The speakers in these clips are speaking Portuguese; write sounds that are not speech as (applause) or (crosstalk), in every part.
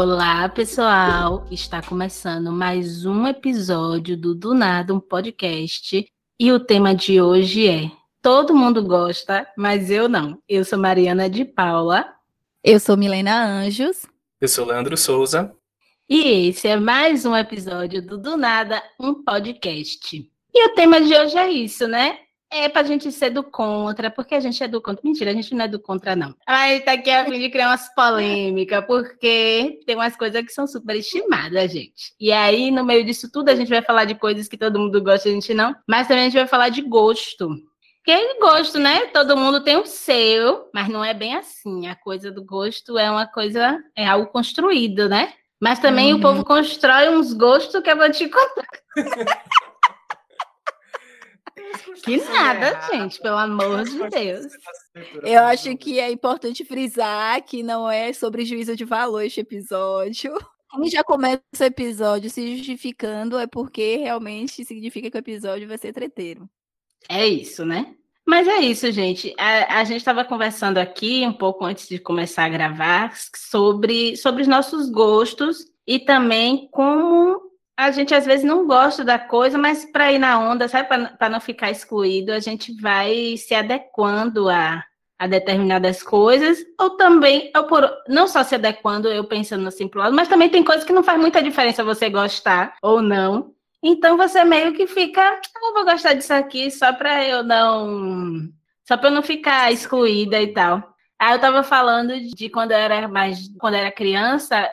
Olá, pessoal! Está começando mais um episódio do Do Nada, um podcast. E o tema de hoje é Todo mundo gosta, mas eu não. Eu sou Mariana de Paula. Eu sou Milena Anjos. Eu sou Leandro Souza. E esse é mais um episódio do Do Nada, um podcast. E o tema de hoje é isso, né? É pra gente ser do contra, porque a gente é do contra. Mentira, a gente não é do contra, não. Aí tá aqui a fim de criar umas polêmicas, porque tem umas coisas que são superestimadas, gente. E aí, no meio disso tudo, a gente vai falar de coisas que todo mundo gosta e a gente não. Mas também a gente vai falar de gosto. Que é gosto, né? Todo mundo tem o seu, mas não é bem assim. A coisa do gosto é uma coisa, é algo construído, né? Mas também uhum. o povo constrói uns gostos que eu vou te contar. (laughs) Que nada, gente, pelo amor de Deus. Eu acho que é importante frisar que não é sobre juízo de valor este episódio. (laughs) Quem já começa o episódio se justificando é porque realmente significa que o episódio vai ser treteiro. É isso, né? Mas é isso, gente. A, a gente estava conversando aqui um pouco antes de começar a gravar sobre, sobre os nossos gostos e também como a gente às vezes não gosta da coisa, mas para ir na onda, sabe, para não ficar excluído, a gente vai se adequando a, a determinadas coisas, ou também, por, não só se adequando, eu pensando assim pro lado, mas também tem coisas que não faz muita diferença você gostar ou não. Então você meio que fica, ah, eu vou gostar disso aqui só para eu não, só para eu não ficar excluída e tal. Aí eu tava falando de quando eu era mais, quando eu era criança,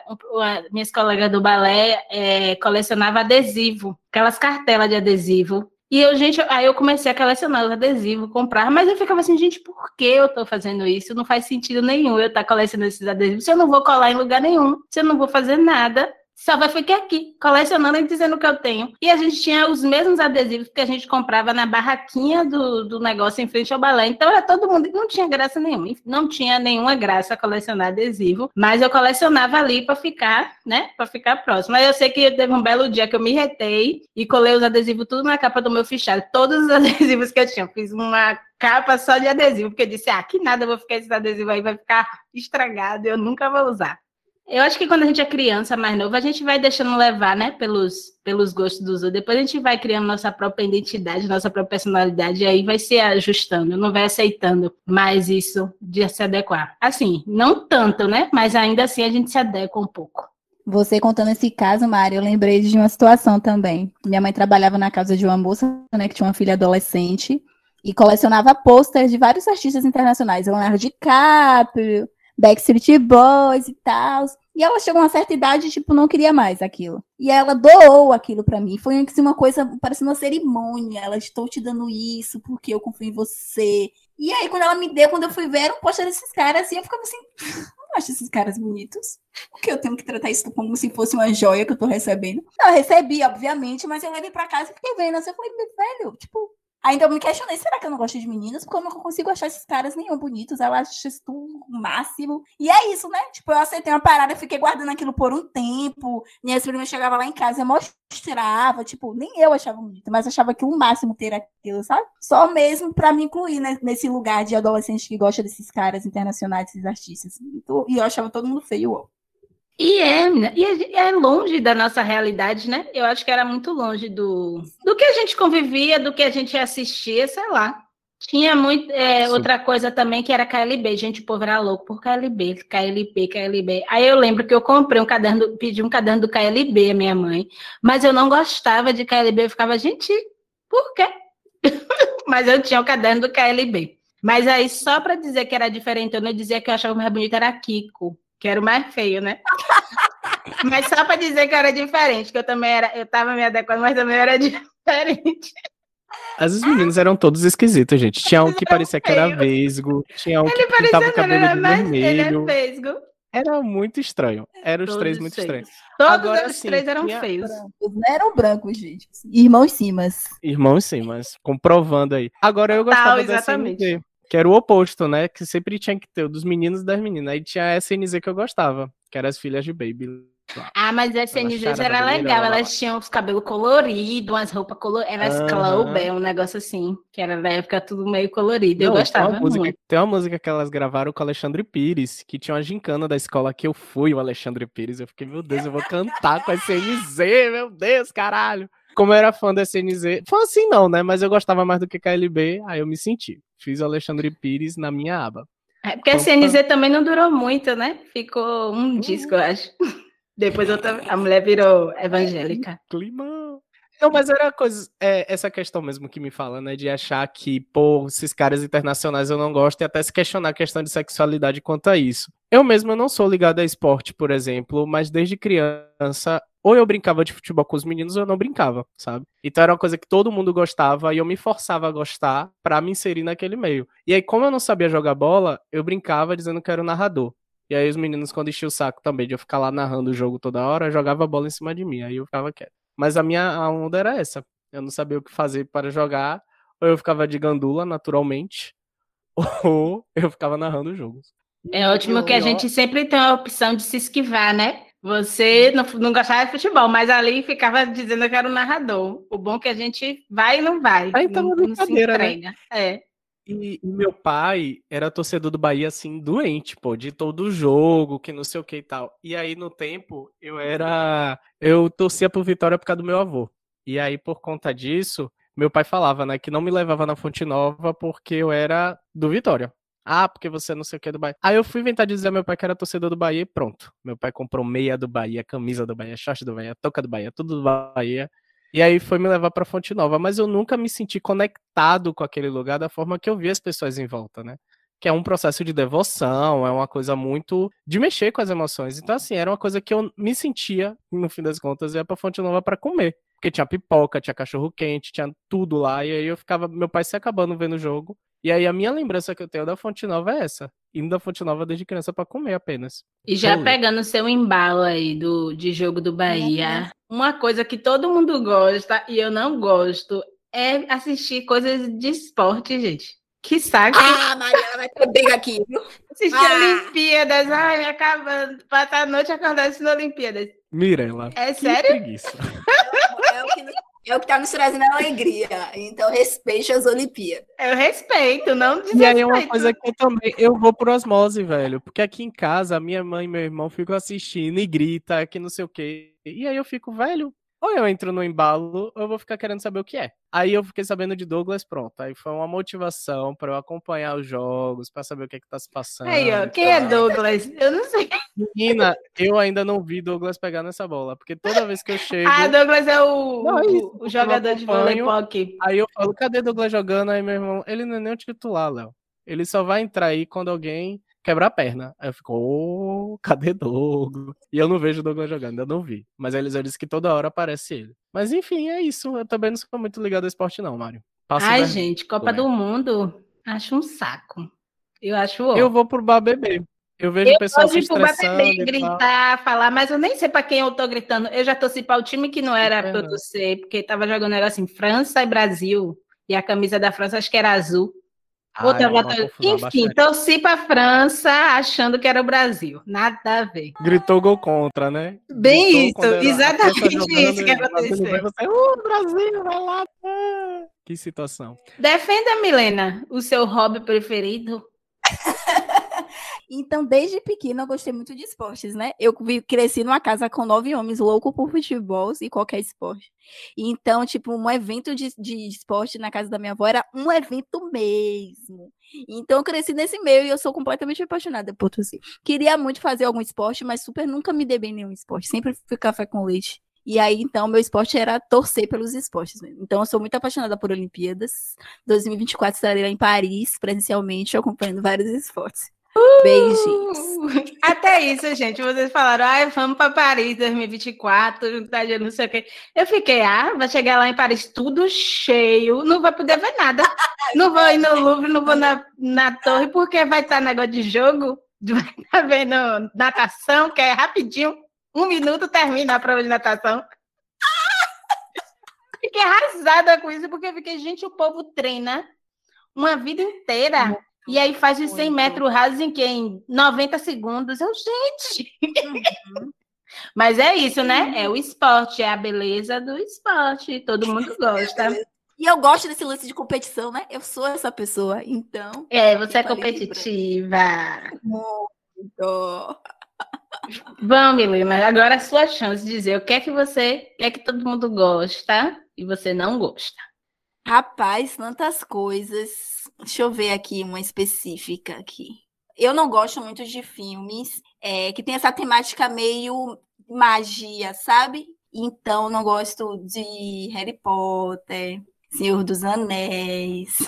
minhas colegas do balé é, colecionava adesivo, aquelas cartelas de adesivo. E eu, gente, aí eu comecei a colecionar os adesivos, comprar, mas eu ficava assim, gente, por que eu tô fazendo isso? Não faz sentido nenhum eu estar tá colecionando esses adesivos, se eu não vou colar em lugar nenhum, se eu não vou fazer nada só vai ficar aqui, colecionando e dizendo o que eu tenho. E a gente tinha os mesmos adesivos que a gente comprava na barraquinha do, do negócio em frente ao balé. Então era todo mundo, não tinha graça nenhuma, não tinha nenhuma graça colecionar adesivo, mas eu colecionava ali para ficar, né, para ficar próximo. Mas eu sei que teve um belo dia que eu me retei e colei os adesivos tudo na capa do meu fichário, todos os (laughs) adesivos que eu tinha. Fiz uma capa só de adesivo, porque eu disse, ah, que nada, eu vou ficar esse adesivo aí, vai ficar estragado, eu nunca vou usar. Eu acho que quando a gente é criança, mais novo, a gente vai deixando levar, né, pelos, pelos gostos dos outros. Depois a gente vai criando nossa própria identidade, nossa própria personalidade, e aí vai se ajustando, não vai aceitando mais isso de se adequar. Assim, não tanto, né? Mas ainda assim a gente se adequa um pouco. Você contando esse caso, Mário, eu lembrei de uma situação também. Minha mãe trabalhava na casa de uma moça, né, que tinha uma filha adolescente, e colecionava pôsteres de vários artistas internacionais, Leonardo DiCaprio, Backstreet Boys e tal. E ela chegou a uma certa idade, tipo, não queria mais aquilo. E ela doou aquilo para mim. Foi assim, uma coisa, parecendo uma cerimônia. Ela, estou te dando isso porque eu confio em você. E aí, quando ela me deu, quando eu fui ver, era um poxa desses caras, assim, eu ficava assim, não acho esses caras bonitos. Porque eu tenho que tratar isso como se fosse uma joia que eu tô recebendo. Eu recebi, obviamente, mas eu levei pra casa e fiquei vendo. Assim, eu falei, velho, tipo, Ainda eu me questionei, será que eu não gosto de meninas? Porque eu não consigo achar esses caras nenhum bonitos. Eu acho isso tudo máximo. E é isso, né? Tipo, eu aceitei uma parada, eu fiquei guardando aquilo por um tempo. Minhas primas chegavam lá em casa e mostrava. Tipo, nem eu achava bonito, mas achava que o máximo ter aquilo, sabe? Só mesmo pra me incluir né, nesse lugar de adolescente que gosta desses caras internacionais, desses artistas. E eu achava todo mundo feio. E é, e é longe da nossa realidade, né? Eu acho que era muito longe do, do que a gente convivia, do que a gente assistia, sei lá. Tinha muito é, outra coisa também que era KLB, gente, o povo era louco por KLB, KLB, KLB. Aí eu lembro que eu comprei um caderno, pedi um caderno do KLB a minha mãe, mas eu não gostava de KLB, eu ficava, gente, por quê? (laughs) mas eu tinha o caderno do KLB. Mas aí, só para dizer que era diferente, eu não dizia que eu achava mais bonito, era Kiko que era o mais feio, né? Mas só para dizer que era diferente, que eu também era, eu tava me adequando, mas também era diferente. As meninas eram todos esquisitos, gente. Tinha um que parecia que era vesgo, tinha um ele que pintava o cabelo era de vermelho. Ele é vesgo. Era muito estranho. Eram os três muito estranhos. Todos Agora, os assim, três eram feios. Não eram brancos, gente. Irmãos Simas. Irmãos Simas. Comprovando aí. Agora eu gostava Tal, dessa MD. Que era o oposto, né? Que sempre tinha que ter o dos meninos e das meninas. Aí tinha a SNZ que eu gostava, que eram as filhas de Baby. Ah, mas as CNGs era legal, elas tinham os cabelos coloridos, umas roupas coloridas, elas uhum. Club, um negócio assim, que era na época tudo meio colorido, Não, eu gostava tem música, muito. Tem uma música que elas gravaram com o Alexandre Pires, que tinha uma gincana da escola que eu fui, o Alexandre Pires, eu fiquei, meu Deus, eu vou cantar com a CNZ, meu Deus, caralho. Como eu era fã da CNZ, fã assim não, né, mas eu gostava mais do que KLB, aí eu me senti. Fiz o Alexandre Pires na minha aba. É porque a CNZ também não durou muito, né? Ficou um disco, eu acho. (laughs) Depois outra, a mulher virou evangélica. Clima. Não, mas era coisa, é, essa questão mesmo que me fala, né? De achar que, pô, esses caras internacionais eu não gosto e até se questionar a questão de sexualidade quanto a isso. Eu mesmo não sou ligado a esporte, por exemplo, mas desde criança, ou eu brincava de futebol com os meninos ou eu não brincava, sabe? Então era uma coisa que todo mundo gostava e eu me forçava a gostar para me inserir naquele meio. E aí, como eu não sabia jogar bola, eu brincava dizendo que era o narrador. E aí os meninos, quando enchiam o saco também de eu ficar lá narrando o jogo toda hora, jogava a bola em cima de mim. Aí eu ficava quieto. Mas a minha onda era essa. Eu não sabia o que fazer para jogar. Ou eu ficava de gandula, naturalmente. (laughs) Ou eu ficava narrando o jogo. É ótimo que a gente sempre tem a opção de se esquivar, né? Você não, não gostava de futebol, mas ali ficava dizendo que era o narrador. O bom é que a gente vai e não vai. Aí tá não, não se né? entrega. Né? É. E, e, meu pai era torcedor do Bahia, assim, doente, pô, de todo jogo, que não sei o que e tal. E aí, no tempo, eu era. Eu torcia pro Vitória por causa do meu avô. E aí, por conta disso, meu pai falava, né, que não me levava na Fonte Nova porque eu era do Vitória. Ah, porque você não sei o que é do Bahia. Aí eu fui inventar dizer ao meu pai que era torcedor do Bahia e pronto. Meu pai comprou meia do Bahia, camisa do Bahia, short do Bahia, toca do Bahia, tudo do Bahia. E aí foi me levar para Fonte Nova, mas eu nunca me senti conectado com aquele lugar da forma que eu vi as pessoas em volta, né? Que é um processo de devoção, é uma coisa muito de mexer com as emoções. Então assim, era uma coisa que eu me sentia, no fim das contas, ia para Fonte Nova para comer, porque tinha pipoca, tinha cachorro quente, tinha tudo lá, e aí eu ficava, meu pai se acabando vendo o jogo. E aí a minha lembrança que eu tenho da Fonte Nova é essa, indo da Fonte Nova desde criança para comer apenas. E já pegando seu embalo aí do de jogo do Bahia, uma coisa que todo mundo gosta e eu não gosto é assistir coisas de esporte, gente. Que saco. Ah, Mariana vai ter briga aqui, viu? Assistir ah. Olimpíadas, ai, me acabando. Passar a noite acordando assistindo Olimpíadas. Mirela. É sério? Preguiça. É, é, o que, é o que tá nos trazendo a alegria. Então, respeite as Olimpíadas. Eu respeito, não desrespeito. E aí, uma coisa que eu também, eu vou por osmose, velho. Porque aqui em casa, minha mãe e meu irmão ficam assistindo e grita que não sei o quê. E aí eu fico, velho, ou eu entro no embalo, ou eu vou ficar querendo saber o que é. Aí eu fiquei sabendo de Douglas, pronto. Aí foi uma motivação para eu acompanhar os jogos, para saber o que é que tá se passando. Aí, ó, quem é Douglas? Eu não sei. Menina, eu ainda não vi Douglas pegar nessa bola, porque toda vez que eu (laughs) chego. Ah, Douglas é o, não, é isso, o jogador de voleibol aqui. Aí eu falo, cadê Douglas jogando? Aí meu irmão, ele não é nem o titular, Léo. Ele só vai entrar aí quando alguém quebrar a perna. Aí eu fico, ô, oh, cadê Douglas? E eu não vejo o Douglas jogando, ainda não vi. Mas a Elisa disse que toda hora aparece ele. Mas enfim, é isso. Eu também não sou muito ligado ao esporte, não, Mário. Passo Ai, gente, Copa do Mundo, acho um saco. Eu acho. Ó. Eu vou pro bar beber. Eu vejo o pessoal se estressando. Beber, gritar, falar, mas eu nem sei para quem eu tô gritando. Eu já torci para o time que não era é. para eu torcer, porque tava jogando negócio assim, França e Brasil. E a camisa da França acho que era azul. Outra ah, Enfim, torci para a França achando que era o Brasil. Nada a ver. Gritou gol contra, né? Bem Gritou isso, exatamente isso que aconteceu. Você, oh, Brasil, vai lá. Que situação. Defenda, Milena, o seu hobby preferido. (laughs) Então, desde pequena, eu gostei muito de esportes, né? Eu cresci numa casa com nove homens loucos por futebol e qualquer esporte. Então, tipo, um evento de, de esporte na casa da minha avó era um evento mesmo. Então, eu cresci nesse meio e eu sou completamente apaixonada por torcer. Queria muito fazer algum esporte, mas super nunca me dei bem em nenhum esporte. Sempre fui café com leite. E aí, então, meu esporte era torcer pelos esportes mesmo. Então, eu sou muito apaixonada por Olimpíadas. 2024 estarei lá em Paris, presencialmente, acompanhando vários esportes. Uh! Até isso, gente. Vocês falaram, ah, vamos para Paris 2024, tá não sei o quê. Eu fiquei, ah, vai chegar lá em Paris tudo cheio, não vai poder ver nada. Não vou ir no Louvre, não vou na, na torre, porque vai estar negócio de jogo, (laughs) vai estar vendo natação, que é rapidinho, um minuto termina a prova de natação. (laughs) Fiquei arrasada com isso, porque eu fiquei, gente, o povo treina uma vida inteira e aí faz os 100 metros rasos em que? Em 90 segundos. Eu, gente! Uhum. (laughs) Mas é isso, né? É o esporte, é a beleza do esporte. Todo mundo (laughs) gosta. E eu gosto desse lance de competição, né? Eu sou essa pessoa, então. É, você é competitiva. Muito. (laughs) Vamos, Milena, agora é a sua chance de dizer o que é que você quer que todo mundo gosta e você não gosta. Rapaz, tantas coisas. Deixa eu ver aqui uma específica aqui. Eu não gosto muito de filmes é, que tem essa temática meio magia, sabe? Então, não gosto de Harry Potter, Senhor dos Anéis.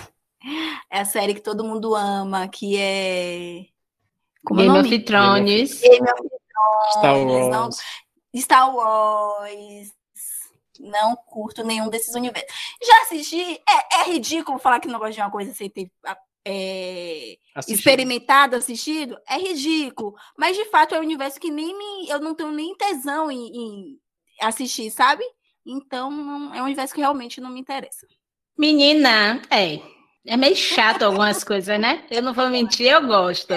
É a série que todo mundo ama, que é. Como Game of Thrones. Game of Thrones. Star Wars. Não... Star Wars. Não curto nenhum desses universos. Já assisti. É, é ridículo falar que não gosto de uma coisa sem ter é, experimentado, assistido, é ridículo. Mas de fato é um universo que nem me, eu não tenho nem tesão em, em assistir, sabe? Então é um universo que realmente não me interessa. Menina, é. É meio chato algumas coisas, né? Eu não vou mentir, eu gosto.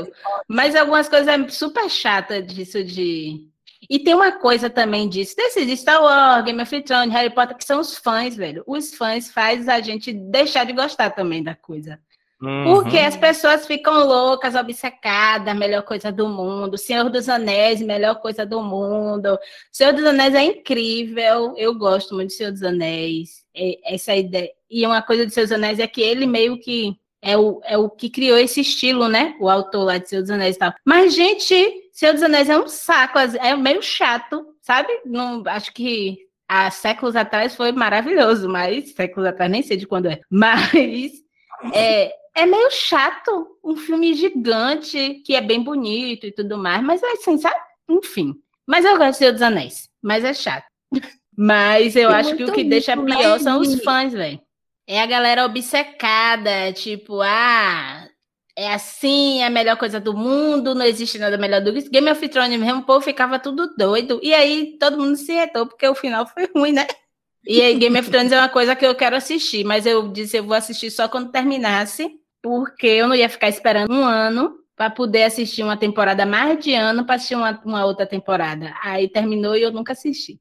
Mas algumas coisas é super chata disso de. E tem uma coisa também disso, desse de Star Wars, Game of Thrones, Harry Potter, que são os fãs, velho. Os fãs faz a gente deixar de gostar também da coisa. Uhum. Porque as pessoas ficam loucas, obcecadas, melhor coisa do mundo. Senhor dos Anéis, melhor coisa do mundo. Senhor dos Anéis é incrível. Eu gosto muito de Senhor dos Anéis. É, essa ideia. E uma coisa de Senhor dos Anéis é que ele meio que é o, é o que criou esse estilo, né? O autor lá de Senhor dos Anéis e tal. Mas, gente, Senhor dos Anéis é um saco, é meio chato, sabe? Não, acho que há séculos atrás foi maravilhoso, mas séculos atrás nem sei de quando é. (laughs) Mas é, é meio chato um filme gigante, que é bem bonito e tudo mais, mas é assim, sabe? Enfim. Mas eu gosto de Senhor dos Anéis, mas é chato. (laughs) Mas eu acho que o que deixa pior são os fãs, velho. É a galera obcecada, tipo, ah, é assim, é a melhor coisa do mundo, não existe nada melhor do que isso. Game of Thrones mesmo, o povo ficava tudo doido. E aí todo mundo se retou, porque o final foi ruim, né? E aí Game of Thrones é uma coisa que eu quero assistir, mas eu disse eu vou assistir só quando terminasse porque eu não ia ficar esperando um ano para poder assistir uma temporada mais de ano para assistir uma, uma, outra temporada. Aí terminou e eu nunca assisti.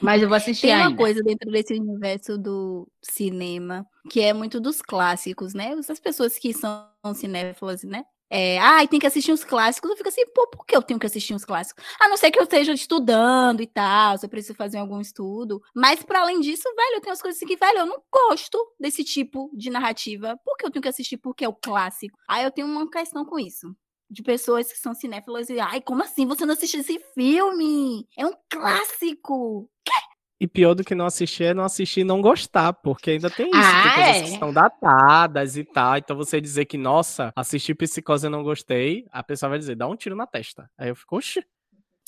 Mas eu vou assistir Tem ainda. uma coisa dentro desse universo do cinema que é muito dos clássicos, né? As pessoas que são cinéfilas, né? É, ah, tem que assistir os clássicos. Eu fico assim, pô, por que eu tenho que assistir os clássicos? A não ser que eu esteja estudando e tal, se eu preciso fazer algum estudo. Mas, para além disso, velho, eu tenho as coisas assim que, velho, eu não gosto desse tipo de narrativa. Por que eu tenho que assistir porque é o clássico? Aí eu tenho uma questão com isso. De pessoas que são cinéfilas e, ai, como assim você não assistiu esse filme? É um clássico. Quê? E pior do que não assistir é não assistir e não gostar, porque ainda tem isso, ah, tem coisas é? que estão datadas e tal. Então você dizer que, nossa, assisti Psicose e não gostei, a pessoa vai dizer, dá um tiro na testa. Aí eu fico, oxi.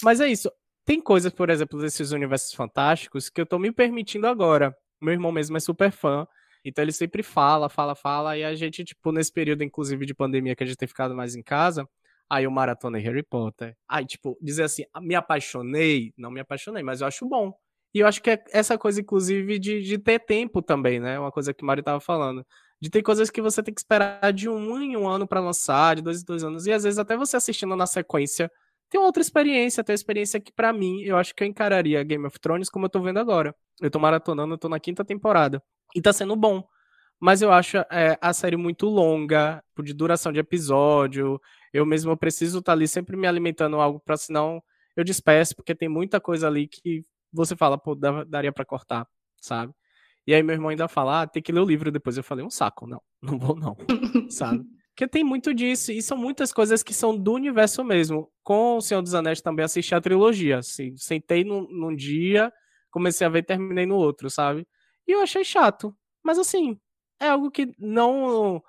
Mas é isso. Tem coisas, por exemplo, desses universos fantásticos que eu tô me permitindo agora. Meu irmão mesmo é super fã. Então ele sempre fala, fala, fala. E a gente, tipo, nesse período, inclusive, de pandemia que a gente tem ficado mais em casa, aí eu maratonei Harry Potter. Aí, tipo, dizer assim, me apaixonei, não me apaixonei, mas eu acho bom. E eu acho que é essa coisa, inclusive, de, de ter tempo também, né? Uma coisa que o Mário estava falando. De ter coisas que você tem que esperar de um em um ano para lançar, de dois em dois anos. E às vezes até você assistindo na sequência tem outra experiência, tem uma experiência que para mim, eu acho que eu encararia Game of Thrones como eu tô vendo agora. Eu tô maratonando, eu tô na quinta temporada. E tá sendo bom. Mas eu acho é, a série muito longa, de duração de episódio. Eu mesmo preciso estar tá ali sempre me alimentando algo para senão eu despeço, porque tem muita coisa ali que você fala, pô, daria para cortar, sabe? E aí meu irmão ainda fala, ah, tem que ler o livro depois. Eu falei, um saco, não, (laughs) não vou não, sabe? (laughs) Porque tem muito disso, e são muitas coisas que são do universo mesmo. Com o Senhor dos Anéis também assisti a trilogia, assim, sentei num, num dia, comecei a ver e terminei no outro, sabe? E eu achei chato, mas assim, é algo que não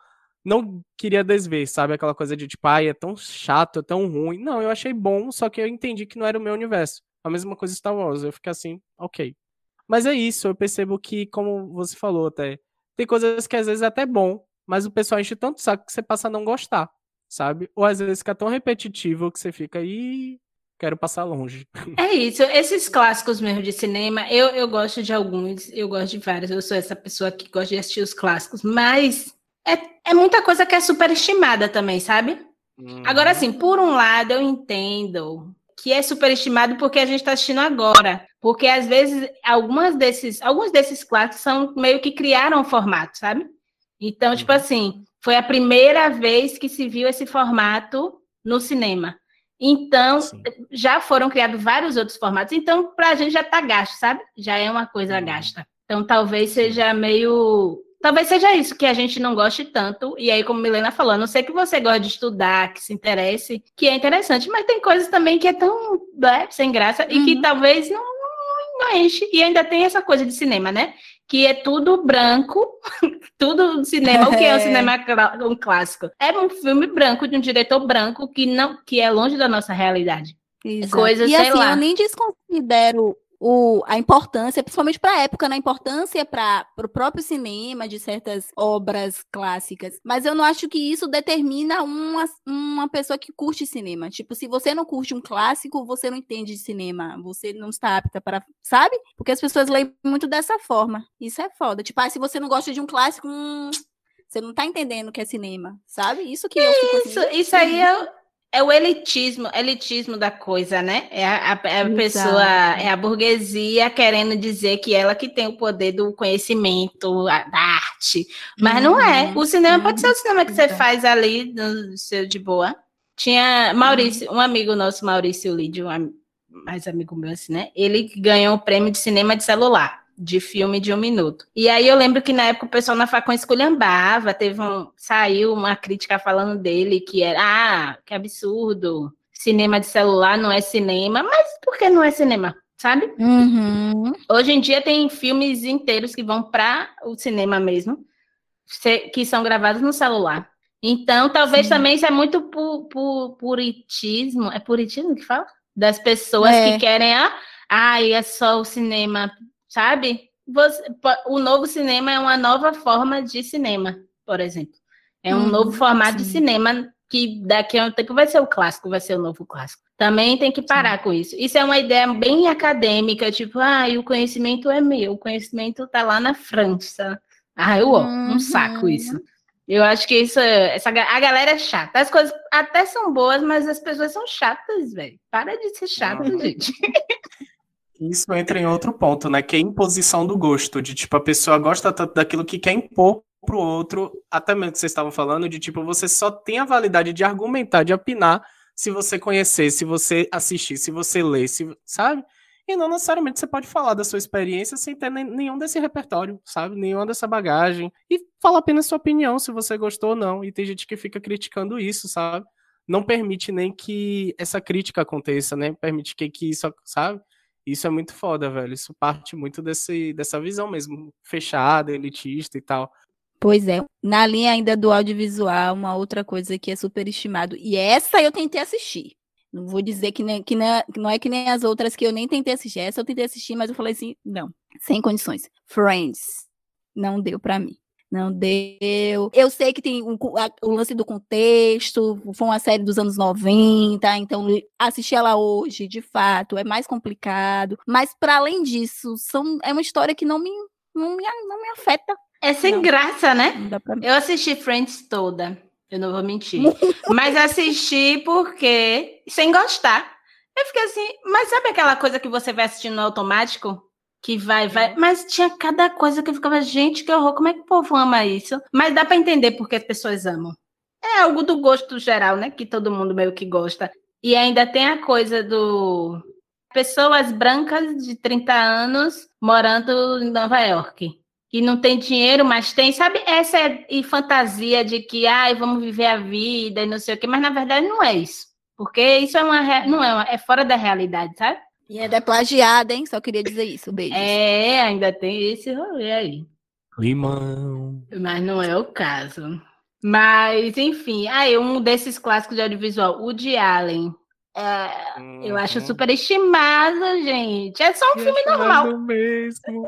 não queria desver, sabe? Aquela coisa de tipo, ai, é tão chato, é tão ruim. Não, eu achei bom, só que eu entendi que não era o meu universo. A mesma coisa Star Wars. Eu fiquei assim, ok. Mas é isso, eu percebo que, como você falou até, tem coisas que às vezes é até bom, mas o pessoal enche tanto saco que você passa a não gostar, sabe? Ou às vezes fica tão repetitivo que você fica aí. Quero passar longe. É isso. Esses clássicos mesmo de cinema, eu, eu gosto de alguns, eu gosto de vários. Eu sou essa pessoa que gosta de assistir os clássicos, mas é, é muita coisa que é superestimada também, sabe? Uhum. Agora, assim, por um lado, eu entendo que é superestimado porque a gente está assistindo agora. Porque às vezes algumas desses, alguns desses clássicos são meio que criaram o formato, sabe? Então, tipo uhum. assim, foi a primeira vez que se viu esse formato no cinema. Então, Sim. já foram criados vários outros formatos. Então, para a gente já está gasto, sabe? Já é uma coisa uhum. gasta. Então, talvez seja meio Talvez seja isso que a gente não goste tanto. E aí, como Milena falou, não sei que você gosta de estudar, que se interesse, que é interessante, mas tem coisas também que é tão né, sem graça uhum. e que uhum. talvez não, não enche. E ainda tem essa coisa de cinema, né? Que é tudo branco, (laughs) tudo cinema. O que é o (laughs) cinema um clássico? É um filme branco de um diretor branco que não, que é longe da nossa realidade. Exato. Coisas, e assim, lá. eu nem desconsidero o, a importância, principalmente para a época, na né? importância para o próprio cinema de certas obras clássicas. Mas eu não acho que isso determina uma, uma pessoa que curte cinema. Tipo, se você não curte um clássico, você não entende de cinema. Você não está apta para. Sabe? Porque as pessoas leem muito dessa forma. Isso é foda. Tipo, ah, se você não gosta de um clássico. Hum, você não tá entendendo o que é cinema, sabe? Isso que, que eu fico assim, Isso, isso aí é, é o elitismo, elitismo da coisa, né? É a, a, a pessoa, é a burguesia querendo dizer que ela que tem o poder do conhecimento, a, da arte. Mas uhum. não é. O cinema uhum. pode ser o cinema que você faz ali no seu de boa. Tinha Maurício, uhum. um amigo nosso, Maurício Lídio, um mais amigo meu assim, né? Ele ganhou o prêmio de cinema de celular de filme de um minuto. E aí eu lembro que na época o pessoal na facão esculhambava, teve um, saiu uma crítica falando dele que era, ah, que absurdo, cinema de celular não é cinema, mas por que não é cinema? Sabe? Uhum. Hoje em dia tem filmes inteiros que vão para o cinema mesmo, que são gravados no celular. Então, talvez Sim. também isso é muito pu, pu, puritismo. É puritismo que fala? Das pessoas é. que querem, ah, ah, é só o cinema sabe? Você, o novo cinema é uma nova forma de cinema, por exemplo. É um hum, novo formato sim. de cinema que daqui a um tempo vai ser o clássico, vai ser o novo clássico. Também tem que parar sim. com isso. Isso é uma ideia bem acadêmica, tipo, ah, o conhecimento é meu, o conhecimento está lá na França. Ah, eu, ó, uhum. um saco isso. Eu acho que isso, essa, a galera é chata. As coisas até são boas, mas as pessoas são chatas, velho. Para de ser chato, gente. (laughs) Isso entra em outro ponto, né? Que é imposição do gosto, de tipo, a pessoa gosta tanto daquilo que quer impor pro outro, até mesmo que vocês estavam falando, de tipo, você só tem a validade de argumentar, de opinar, se você conhecer, se você assistir, se você ler, se, sabe? E não necessariamente você pode falar da sua experiência sem ter nenhum desse repertório, sabe? Nenhuma dessa bagagem. E falar apenas sua opinião, se você gostou ou não. E tem gente que fica criticando isso, sabe? Não permite nem que essa crítica aconteça, né? Permite que, que isso, sabe? Isso é muito foda, velho. Isso parte muito desse, dessa visão mesmo, fechada, elitista e tal. Pois é. Na linha ainda do audiovisual, uma outra coisa que é super estimado. E essa eu tentei assistir. Não vou dizer que, nem, que, que não é que nem as outras que eu nem tentei assistir. Essa eu tentei assistir, mas eu falei assim, não, sem condições. Friends. Não deu para mim não deu. Eu sei que tem um, a, o lance do contexto, foi uma série dos anos 90, então assistir ela hoje, de fato, é mais complicado. Mas, para além disso, são, é uma história que não me, não me, não me afeta. É sem não. graça, né? Eu assisti Friends toda, eu não vou mentir. mas assisti porque, sem gostar. Eu fiquei assim, mas sabe aquela coisa que você vai assistindo no automático? Que vai, vai. Mas tinha cada coisa que eu ficava, gente, que horror, como é que o povo ama isso? Mas dá para entender porque as pessoas amam. É algo do gosto geral, né? Que todo mundo meio que gosta. E ainda tem a coisa do. Pessoas brancas de 30 anos morando em Nova York. Que não tem dinheiro, mas tem, sabe, essa é e fantasia de que, ai, vamos viver a vida e não sei o quê, mas na verdade não é isso. Porque isso é uma, não é, uma, é fora da realidade, sabe? E ainda é plagiada, hein? Só queria dizer isso. Beijo. É, ainda tem esse rolê aí. Limão. Mas não é o caso. Mas, enfim, aí um desses clássicos de audiovisual, o de Allen. É, uhum. Eu acho uhum. super estimado, gente. É só um eu filme normal. Mais do mesmo.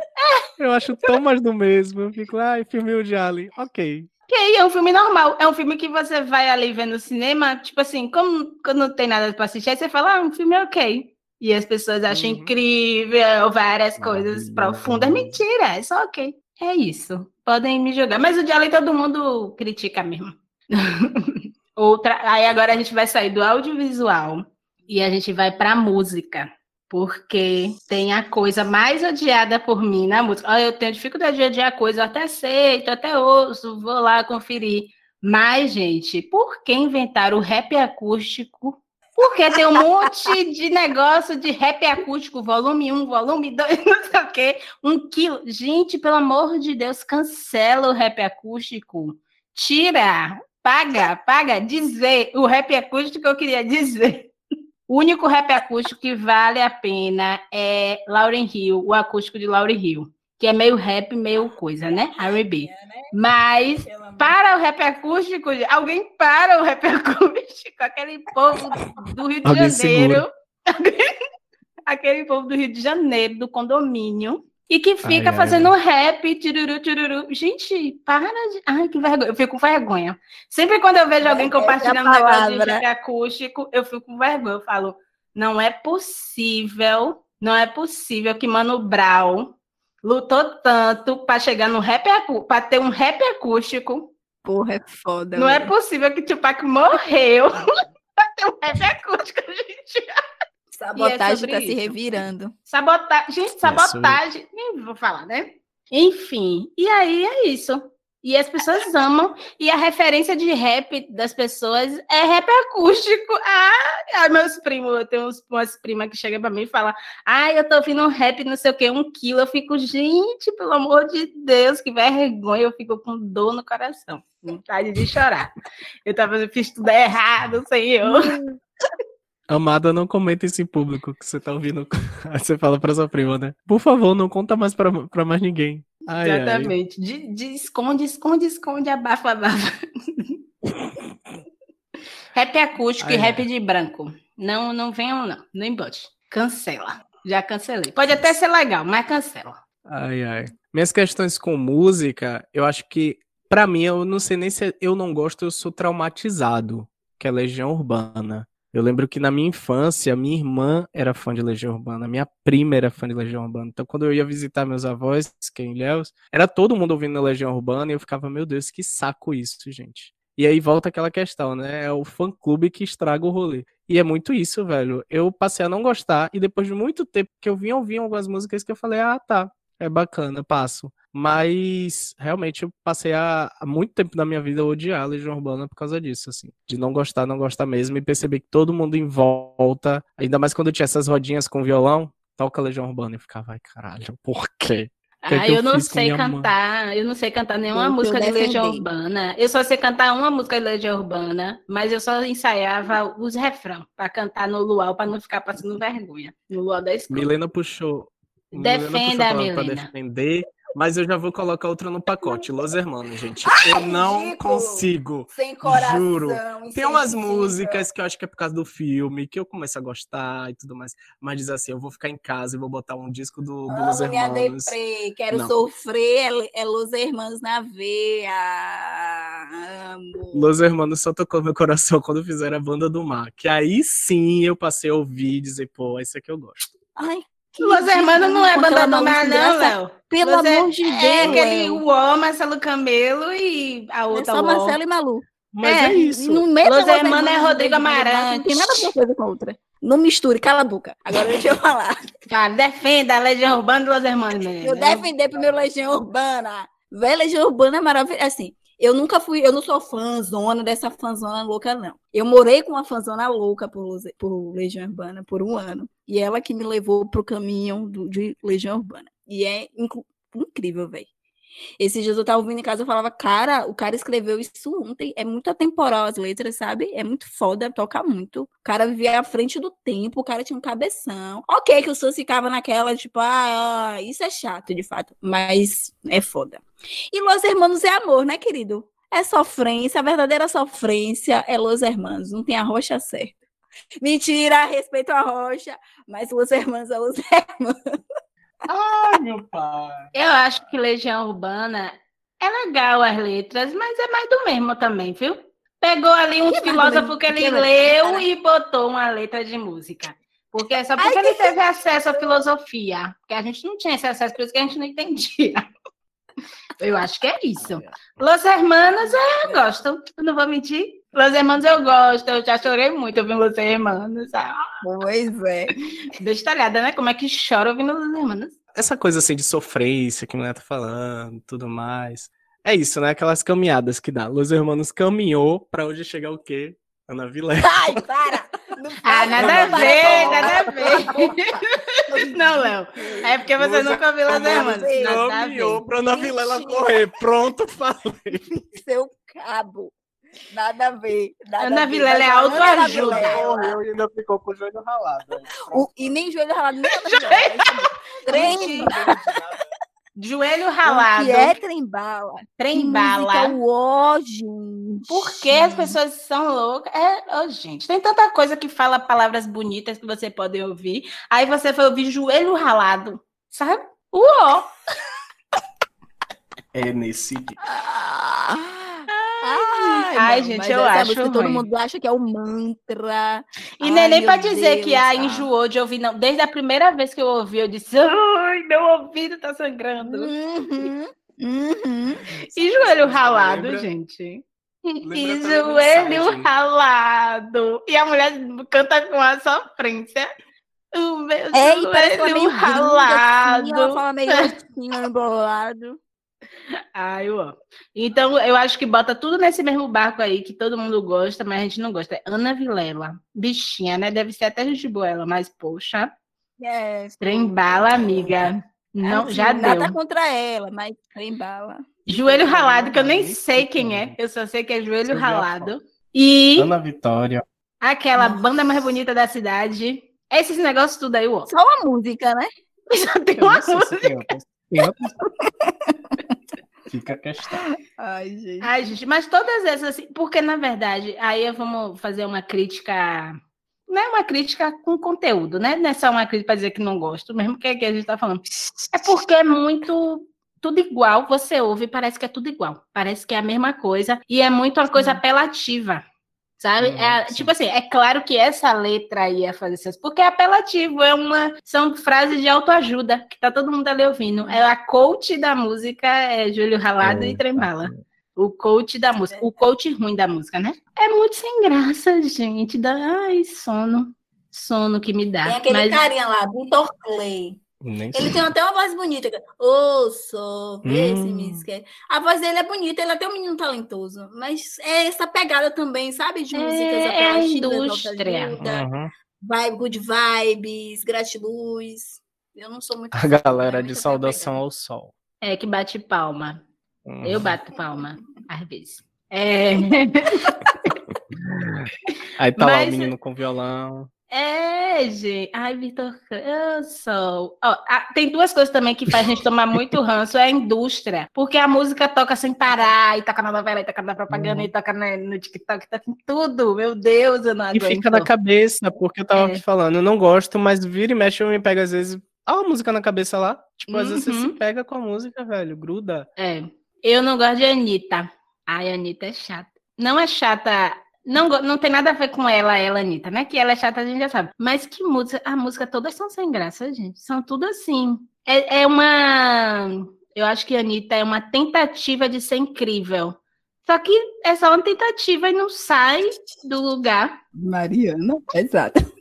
Eu acho tão mais do mesmo. Eu fico, ai, filme de Allen. Ok. Ok, é um filme normal. É um filme que você vai ali ver no cinema, tipo assim, como quando não tem nada para assistir, aí você fala, ah, um filme é ok. E as pessoas acham uhum. incrível, várias coisas profundas. Mentira, é só ok. É isso. Podem me jogar. Mas o Jolly todo mundo critica mesmo. (laughs) Outra. Aí agora a gente vai sair do audiovisual e a gente vai para música. Porque tem a coisa mais odiada por mim na música. Ah, eu tenho dificuldade de odiar coisa, eu até aceito, até ouço, vou lá conferir. Mas, gente, por que inventar o rap acústico? Porque tem um monte de negócio de rap acústico, volume 1, volume 2, (laughs) não sei o quê. Um quilo. Gente, pelo amor de Deus, cancela o rap acústico. Tira, paga, paga. Dizer, o rap acústico que eu queria dizer. O único rap acústico que vale a pena é Lauren Hill, o acústico de Lauren Hill, que é meio rap, meio coisa, né? R&B. Mas para o rap acústico, alguém para o rap (laughs) acústico, aquele povo do Rio de alguém Janeiro, (laughs) aquele povo do Rio de Janeiro, do condomínio, e que fica ai, fazendo ai. rap, tiruru, tiruru. Gente, para de. Ai, que vergonha. Eu fico com vergonha. Sempre quando eu vejo alguém é compartilhando um negócio de rap acústico, eu fico com vergonha. Eu falo, não é possível, não é possível que Mano Brown lutou tanto para chegar no rap para ter um rap acústico. Porra, é foda. Não é possível que Tupac morreu (laughs) para ter um rap acústico, (laughs) gente. Sabotagem é tá se revirando. Sabotagem, gente, sabotagem, nem vou falar, né? Enfim, e aí é isso. E as pessoas amam. E a referência de rap das pessoas é rap acústico. Ah, meus primos, eu tenho umas primas que chegam para mim e falam: Ah, eu tô ouvindo um rap, não sei o que, um quilo. Eu fico, gente, pelo amor de Deus, que vergonha. Eu fico com dor no coração, vontade de chorar. Eu tava, eu fiz tudo errado, Senhor. (laughs) Amada, não comenta isso em público que você tá ouvindo. (laughs) Você fala pra sua prima, né? Por favor, não conta mais pra, pra mais ninguém. Ai, Exatamente. Ai. De, de, esconde, esconde, esconde, abafa, abafa. (laughs) rap acústico ai, e rap de branco. Não, não venham, não. Nem bote. Cancela. Já cancelei. Pode até ser legal, mas cancela. Ai, ai. Minhas questões com música, eu acho que, para mim, eu não sei nem se eu não gosto, eu sou traumatizado, que é Legião Urbana. Eu lembro que na minha infância, minha irmã era fã de Legião Urbana, minha prima era fã de Legião Urbana. Então, quando eu ia visitar meus avós, que é em Ilhéus, era todo mundo ouvindo Legião Urbana e eu ficava, meu Deus, que saco isso, gente. E aí volta aquela questão, né? É o fã-clube que estraga o rolê. E é muito isso, velho. Eu passei a não gostar e depois de muito tempo que eu vim ouvir algumas músicas que eu falei, ah, tá, é bacana, passo. Mas realmente eu passei há, muito tempo na minha vida a odiar a Legião Urbana por causa disso, assim. De não gostar, não gostar mesmo, e perceber que todo mundo em volta, ainda mais quando tinha essas rodinhas com violão, toca Legião Urbana e ficava, ai caralho, por quê? Que ah, que eu, eu não sei cantar, mãe? eu não sei cantar nenhuma eu música de Legião Urbana. Eu só sei cantar uma música de Legião Urbana, mas eu só ensaiava os refrão para cantar no luau para não ficar passando vergonha no luau da escola. Milena puxou. Defenda, Milena. Milena. defender mas eu já vou colocar outra no pacote. Los Hermanos, gente. Ai, eu não ridículo. consigo. Sem coração. Juro. Tem umas músicas que eu acho que é por causa do filme, que eu começo a gostar e tudo mais. Mas diz assim, eu vou ficar em casa e vou botar um disco do, do Los Hermanos. Deprê, quero não. sofrer, é, é Los Hermanos na veia. Amo. Los Hermanos só tocou meu coração quando fizeram a Banda do Mar. Que aí sim eu passei a ouvir e dizer, pô, esse aqui eu gosto. Ai, Los Hermanos não é banda do mar, não, Léo. Pelo Los amor de é Deus. É aquele Uó, Marcelo Camelo e a outra. É só Marcelo e Malu. Mas é, é isso. No meio Los Hermanos é Rodrigo Amarante. Não tem nada a ver coisa com a outra. Não misture, cala a boca. Agora deixa eu falar. Cara, defenda a Legião Urbana dos Los Hermanos. Eu defender primeiro Legião Urbana. Velha Legião Urbana é maravilhosa. Assim, eu nunca fui, eu não sou fãzona dessa fãzona louca, não. Eu morei com uma fãzona louca por, por Legião Urbana por um ano. E ela que me levou pro caminho do, de Legião Urbana. E é inc incrível, velho. Esses dias eu tava ouvindo em casa, eu falava, cara, o cara escreveu isso ontem, é muito atemporal as letras, sabe? É muito foda, toca muito. O cara vivia à frente do tempo, o cara tinha um cabeção. Ok, que o Sus ficava naquela, tipo, ah, isso é chato, de fato, mas é foda. E Los Hermanos é amor, né, querido? É sofrência, a verdadeira sofrência é Los Hermanos, não tem a rocha certa. Mentira, respeito a rocha, mas Los Hermanos é Los (laughs) Hermanos. Ai, meu pai. Eu acho que Legião Urbana é legal as letras, mas é mais do mesmo também, viu? Pegou ali um filósofo que ele leu e botou uma letra de música. Porque é só porque Ai, ele teve acesso à filosofia. Porque a gente não tinha esse acesso, por isso que a gente não entendia. (laughs) Eu acho que é isso. Los Hermanos, é, eu gosto. Não vou mentir. Los Hermanos eu gosto, eu já chorei muito ouvindo Los Hermanos. Pois é. Destalhada, né? Como é que chora ouvindo Los Hermanos? Essa coisa assim de sofrência que a mulher tá falando, tudo mais. É isso, né? Aquelas caminhadas que dá. Los Hermanos caminhou pra hoje chegar o quê? Ana Vilela. Ai, para! ah, nada a ver, nada a ver. Não, Léo. É porque você nunca ouviu Los Hermanos. Caminhou pra Ana Vilela correr. Pronto, falei. Seu cabo. Nada a ver. Nada Ana Vilela é autoajuda. Correu e ainda ficou com o joelho ralado. O, e nem joelho ralado, nem Ana Vilela. Trem. Joelho ralado. O que é trem-bala? Trem-bala. Ó, gente. Por que as pessoas são loucas? É, oh, gente, tem tanta coisa que fala palavras bonitas que você pode ouvir. Aí você foi ouvir joelho ralado, sabe? Uó! É nesse. Ah. Ai, Ai não, gente, eu acho. Que todo mundo acha que é o mantra. E Ai, nem, nem pra dizer Deus, que a ah, enjoou de ouvir, não. Desde a primeira vez que eu ouvi, eu disse: Ai, meu ouvido tá sangrando. Uhum, (laughs) uhum. E joelho ralado, lembra? gente. e joelho ralado. E a mulher canta com a sofrência. O meu é, joelho ralado. Assim, ela fala meio (laughs) assim, embolado. Ai, eu amo. Então, eu acho que bota tudo nesse mesmo barco aí, que todo mundo gosta, mas a gente não gosta. É Ana Vilela. Bichinha, né? Deve ser até gente boa ela, mas, poxa. É, trem bala, amiga. Não, assim, já nada deu. Nada contra ela, mas trem bala. Joelho ralado, que eu nem sei quem é. Eu só sei que é joelho ralado. E. Ana Vitória. Aquela banda mais bonita da cidade. Esses negócios tudo aí, ó. Só uma música, né? (laughs) Só tem uma música. Fica a questão. Ai, gente. Ai, gente, mas todas essas, assim, porque na verdade, aí vamos fazer uma crítica, não é uma crítica com conteúdo, né? Não é só uma crítica para dizer que não gosto, mesmo que, é que a gente está falando. É porque é muito tudo igual, você ouve, parece que é tudo igual, parece que é a mesma coisa, e é muito uma coisa apelativa. Sabe? Uhum, é, tipo assim, é claro que essa letra ia fazer isso, porque é apelativo, é uma. São frases de autoajuda, que tá todo mundo ali ouvindo. É a coach da música, é Júlio Ralado é, e Trembala. O coach da música, o coach ruim da música, né? É muito sem graça, gente. Dá, ai, sono. Sono que me dá. Tem aquele mas... carinha lá, Vitor Clay. Nem ele tem até uma voz bonita. Ô, oh, sou, esse hum. A voz dele é bonita, ele é até um menino talentoso. Mas é essa pegada também, sabe? De músicas é, é a indústria. Uhum. Vibe, good vibes, gratiluz. Eu não sou muito. A galera de saudação ao sol. É que bate palma. Uhum. Eu bato palma, às vezes. (laughs) É... Aí tá Mas... lá o menino com violão. É, gente. Ai, Vitor, sou. Oh, tem duas coisas também que faz a gente tomar muito (laughs) ranço: é a indústria. Porque a música toca sem parar, e toca na novela, e toca na propaganda, uhum. e toca no TikTok, toca em tudo. Meu Deus, eu não aguento. E fica na cabeça, porque eu tava é. falando, eu não gosto, mas vira e mexe, eu me pego às vezes. Há uma música na cabeça lá. Tipo, às vezes você se uhum. pega com a música, velho, gruda. É. Eu não gosto de Anitta. Ai, Anitta é chata. Não é chata não, não tem nada a ver com ela, ela, Anitta, né? Que ela é chata, a gente já sabe. Mas que música, a música todas são sem graça, gente. São tudo assim. É, é uma. Eu acho que a Anitta é uma tentativa de ser incrível. Só que é só uma tentativa e não sai do lugar. Mariana, exato.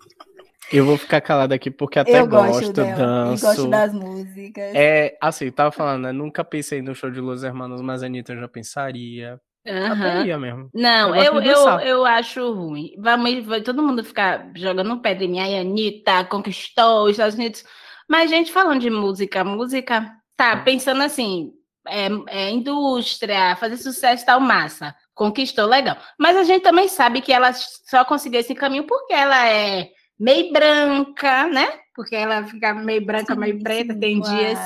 Eu vou ficar calado aqui porque até eu gosto, gosto danço. Eu gosto das músicas. É, assim, tava falando, né? Nunca pensei no show de Los Hermanos, mas a Anitta eu já pensaria. Uhum. mesmo. Não, eu, eu, eu, eu, acho ruim. Vamos, vai todo mundo ficar jogando pedra em mim. Aí, Anitta conquistou os Estados Unidos. Mas, gente, falando de música, música, tá, pensando assim, é, é indústria, fazer sucesso tal, massa. Conquistou, legal. Mas a gente também sabe que ela só conseguiu esse caminho porque ela é meio branca, né? Porque ela fica meio branca, sim, meio preta, sim, tem claro. dias.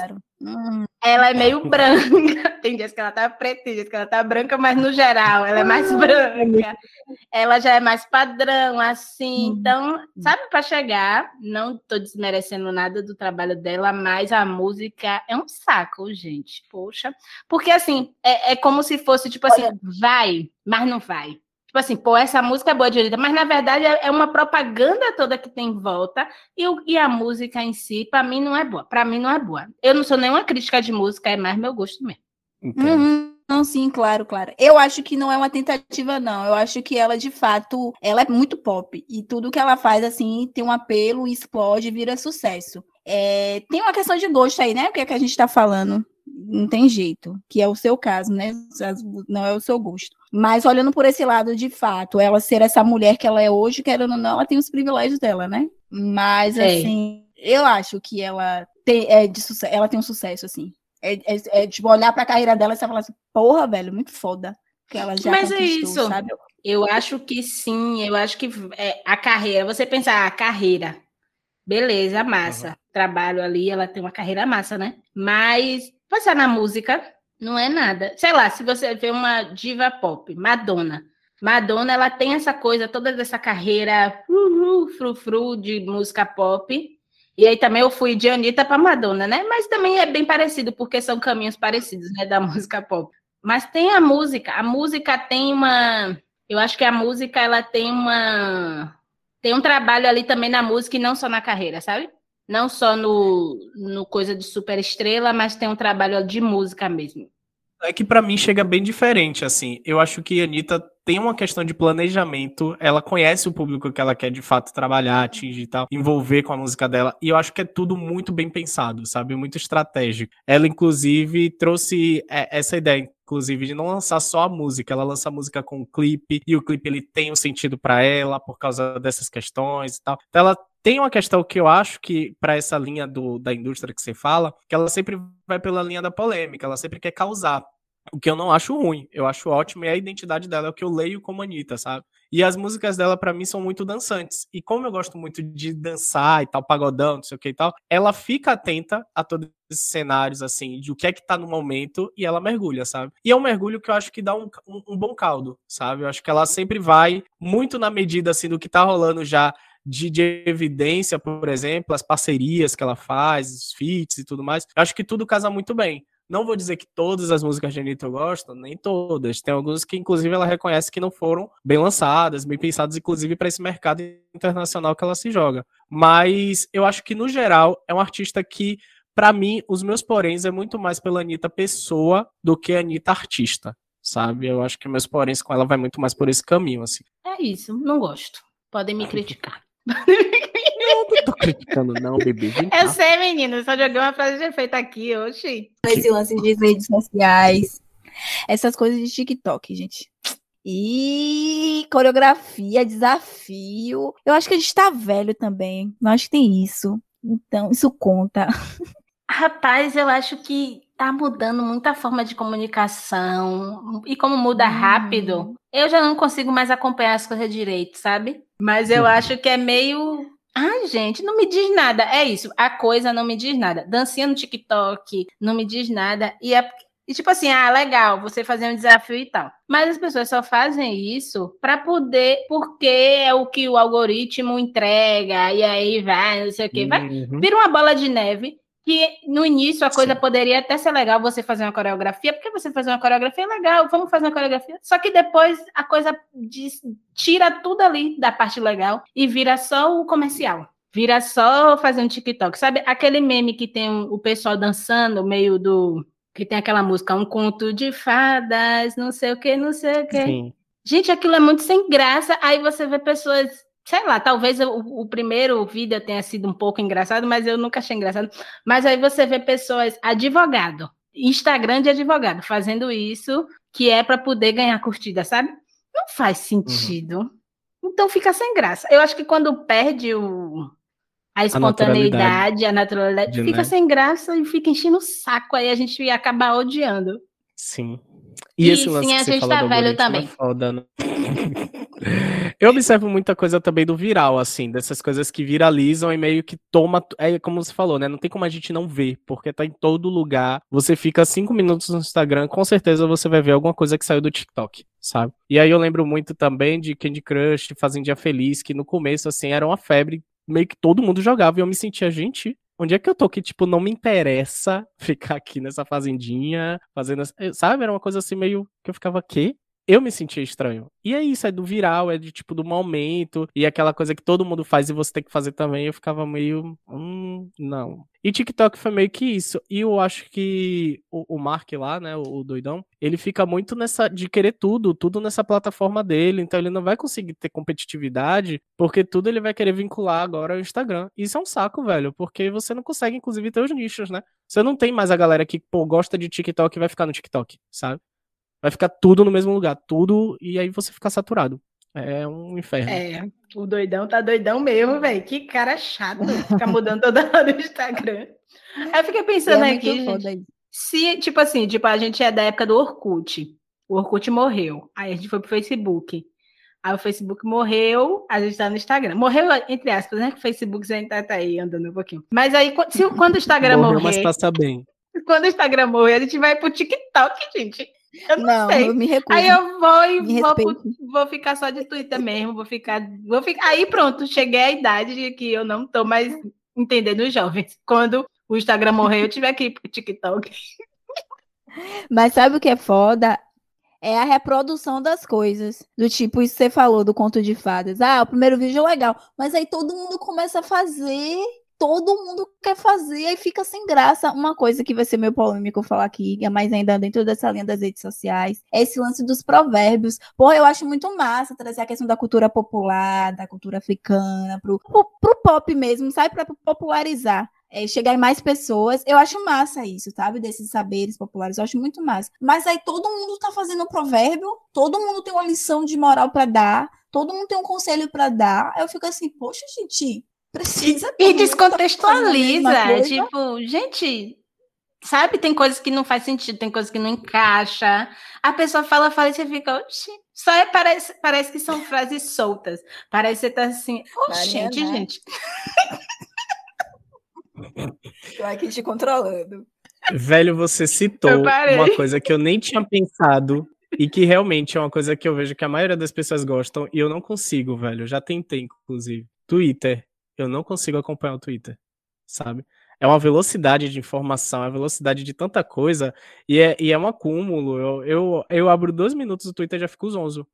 Hum. Ela é meio branca. (laughs) Tem dias que ela tá preta, tem dias que ela tá branca, mas no geral ela é mais branca. Ela já é mais padrão, assim. Hum. Então, sabe, para chegar, não tô desmerecendo nada do trabalho dela, mas a música é um saco, gente. Poxa. Porque, assim, é, é como se fosse, tipo assim, vai, mas não vai. Tipo assim, pô, essa música é boa de mas na verdade é, é uma propaganda toda que tem em volta e, e a música em si, para mim, não é boa. Para mim, não é boa. Eu não sou nenhuma crítica de música, é mais meu gosto mesmo. Uhum. Não Não, sim, claro, claro. Eu acho que não é uma tentativa, não. Eu acho que ela, de fato, ela é muito pop. E tudo que ela faz, assim, tem um apelo, explode, vira sucesso. É, tem uma questão de gosto aí, né? O que é que a gente tá falando? Não tem jeito, que é o seu caso, né? Não é o seu gosto. Mas olhando por esse lado, de fato, ela ser essa mulher que ela é hoje, querendo ou não, ela tem os privilégios dela, né? Mas, é. assim, eu acho que ela tem, é de ela tem um sucesso, assim. É, é, é tipo, olhar pra carreira dela e você falar assim, porra, velho, muito foda. Que ela já Mas é isso. Sabe? Eu acho que sim, eu acho que é, a carreira, você pensar, a ah, carreira, beleza, massa. Uhum. Trabalho ali, ela tem uma carreira massa, né? Mas passar na música não é nada. Sei lá, se você vê uma diva pop, Madonna. Madonna, ela tem essa coisa, toda essa carreira uh, frufru de música pop, e aí também eu fui de Anitta para Madonna, né? Mas também é bem parecido, porque são caminhos parecidos, né, da (laughs) música pop. Mas tem a música, a música tem uma, eu acho que a música ela tem uma tem um trabalho ali também na música e não só na carreira, sabe? Não só no, no coisa de super estrela, mas tem um trabalho de música mesmo. É que para mim chega bem diferente, assim. Eu acho que a Anitta tem uma questão de planejamento, ela conhece o público que ela quer de fato trabalhar, atingir e tal, envolver com a música dela, e eu acho que é tudo muito bem pensado, sabe? Muito estratégico. Ela, inclusive, trouxe é, essa ideia, inclusive, de não lançar só a música, ela lança a música com o clipe, e o clipe ele tem um sentido para ela por causa dessas questões e tal. Então ela tem uma questão que eu acho que, para essa linha do, da indústria que você fala, que ela sempre vai pela linha da polêmica, ela sempre quer causar. O que eu não acho ruim, eu acho ótimo, e a identidade dela é o que eu leio como Anitta, sabe? E as músicas dela, para mim, são muito dançantes. E como eu gosto muito de dançar e tal, pagodão, não sei o que e tal, ela fica atenta a todos esses cenários, assim, de o que é que tá no momento, e ela mergulha, sabe? E é um mergulho que eu acho que dá um, um, um bom caldo, sabe? Eu acho que ela sempre vai muito na medida, assim, do que tá rolando já de, de, evidência, por exemplo, as parcerias que ela faz, os feats e tudo mais. Eu acho que tudo casa muito bem. Não vou dizer que todas as músicas de Anitta eu gosto, nem todas. Tem algumas que, inclusive, ela reconhece que não foram bem lançadas, bem pensadas, inclusive, para esse mercado internacional que ela se joga. Mas eu acho que, no geral, é um artista que, para mim, os meus poréns é muito mais pela Anitta pessoa do que a Anitta artista, sabe? Eu acho que meus poréns com ela vai muito mais por esse caminho, assim. É isso, não gosto. Podem me criticar. (laughs) (laughs) não tô criticando, não, bebê. Eu sei, menino, só joguei uma frase de efeito aqui, oxi. Esse lance de redes sociais, essas coisas de TikTok, gente. E coreografia, desafio. Eu acho que a gente tá velho também. Eu acho que tem isso. Então, isso conta. Rapaz, eu acho que tá mudando muita forma de comunicação. E como muda hum. rápido, eu já não consigo mais acompanhar as coisas direito, sabe? Mas eu acho que é meio. Ai, gente, não me diz nada. É isso, a coisa não me diz nada. Dancinha no TikTok não me diz nada. E, é... e tipo assim, ah, legal, você fazer um desafio e tal. Mas as pessoas só fazem isso para poder, porque é o que o algoritmo entrega, e aí vai, não sei o quê. Vai, uhum. vira uma bola de neve que no início a coisa Sim. poderia até ser legal você fazer uma coreografia, porque você fazer uma coreografia é legal, vamos fazer uma coreografia. Só que depois a coisa diz, tira tudo ali da parte legal e vira só o comercial. Vira só fazer um TikTok. Sabe aquele meme que tem o pessoal dançando, meio do. que tem aquela música, um conto de fadas, não sei o que, não sei o que. Gente, aquilo é muito sem graça. Aí você vê pessoas sei lá, talvez o, o, primeiro vídeo tenha sido um pouco engraçado, mas eu nunca achei engraçado. Mas aí você vê pessoas, advogado, Instagram de advogado, fazendo isso, que é para poder ganhar curtida, sabe? Não faz sentido. Uhum. Então fica sem graça. Eu acho que quando perde o, a espontaneidade, a naturalidade, a naturalidade fica né? sem graça e fica enchendo o saco, aí a gente ia acabar odiando. Sim. E, e esse lance sim, a gente tá velho é também. É foda, né? Eu observo muita coisa também do viral, assim, dessas coisas que viralizam e meio que toma. É como você falou, né? Não tem como a gente não ver, porque tá em todo lugar. Você fica cinco minutos no Instagram, com certeza você vai ver alguma coisa que saiu do TikTok, sabe? E aí eu lembro muito também de Candy Crush, Fazendinha Feliz, que no começo, assim, era uma febre, meio que todo mundo jogava e eu me sentia, gente, onde é que eu tô que, tipo, não me interessa (laughs) ficar aqui nessa fazendinha, fazendo. Sabe? Era uma coisa assim meio que eu ficava, quê? Eu me sentia estranho. E é isso, é do viral, é de tipo do momento, e aquela coisa que todo mundo faz e você tem que fazer também. Eu ficava meio. Hum, não. E TikTok foi meio que isso. E eu acho que o, o Mark lá, né, o, o, doidão, ele fica muito nessa de querer tudo, tudo nessa plataforma dele. Então ele não vai conseguir ter competitividade, porque tudo ele vai querer vincular agora ao Instagram. Isso é um saco, velho, porque você não consegue, inclusive, ter os nichos, né? Você não tem mais a galera que, pô, gosta de TikTok e vai ficar no TikTok, sabe? Vai ficar tudo no mesmo lugar, tudo, e aí você fica saturado. É um inferno. É, o doidão tá doidão mesmo, velho. Que cara chato, ficar mudando toda hora o Instagram. Aí eu fiquei pensando é aqui, gente, se, tipo assim, tipo, a gente é da época do Orkut. O Orkut morreu. Aí a gente foi pro Facebook. Aí o Facebook morreu, a gente tá no Instagram. Morreu, entre aspas, né? Que o Facebook já tá, tá aí andando um pouquinho. Mas aí, se, quando o Instagram morreu, morrer. Mas passa bem. Quando o Instagram morrer, a gente vai pro TikTok, gente. Eu não, não sei. Eu me recuso. Aí eu vou e vou, vou, ficar só de Twitter mesmo, vou ficar, vou ficar. Aí pronto, cheguei à idade de que eu não tô mais entendendo os jovens. Quando o Instagram morrer, eu tiver ir pro TikTok. Mas sabe o que é foda? É a reprodução das coisas. Do tipo, isso que você falou do conto de fadas. Ah, o primeiro vídeo é legal. Mas aí todo mundo começa a fazer todo mundo quer fazer, aí fica sem graça. Uma coisa que vai ser meio polêmico falar aqui, mas ainda dentro dessa linha das redes sociais, é esse lance dos provérbios. Porra, eu acho muito massa trazer a questão da cultura popular, da cultura africana, pro, pro, pro pop mesmo, sabe? Pra popularizar. É, chegar em mais pessoas. Eu acho massa isso, sabe? Desses saberes populares. Eu acho muito massa. Mas aí todo mundo tá fazendo um provérbio, todo mundo tem uma lição de moral para dar, todo mundo tem um conselho para dar. Aí eu fico assim, poxa, gente, Precisa. E, e descontextualiza. Tipo, gente, sabe? Tem coisas que não faz sentido, tem coisas que não encaixa. A pessoa fala, fala e você fica, oxi. Só é, parece, parece que são frases soltas. Parece que você tá assim, oxi, gente, gente. Tô aqui te controlando. Velho, você citou uma coisa que eu nem tinha pensado e que realmente é uma coisa que eu vejo que a maioria das pessoas gostam e eu não consigo, velho. Eu já tentei, inclusive. Twitter eu não consigo acompanhar o Twitter, sabe? É uma velocidade de informação, é uma velocidade de tanta coisa, e é, e é um acúmulo. Eu, eu, eu abro dois minutos do Twitter e já fico zonzo.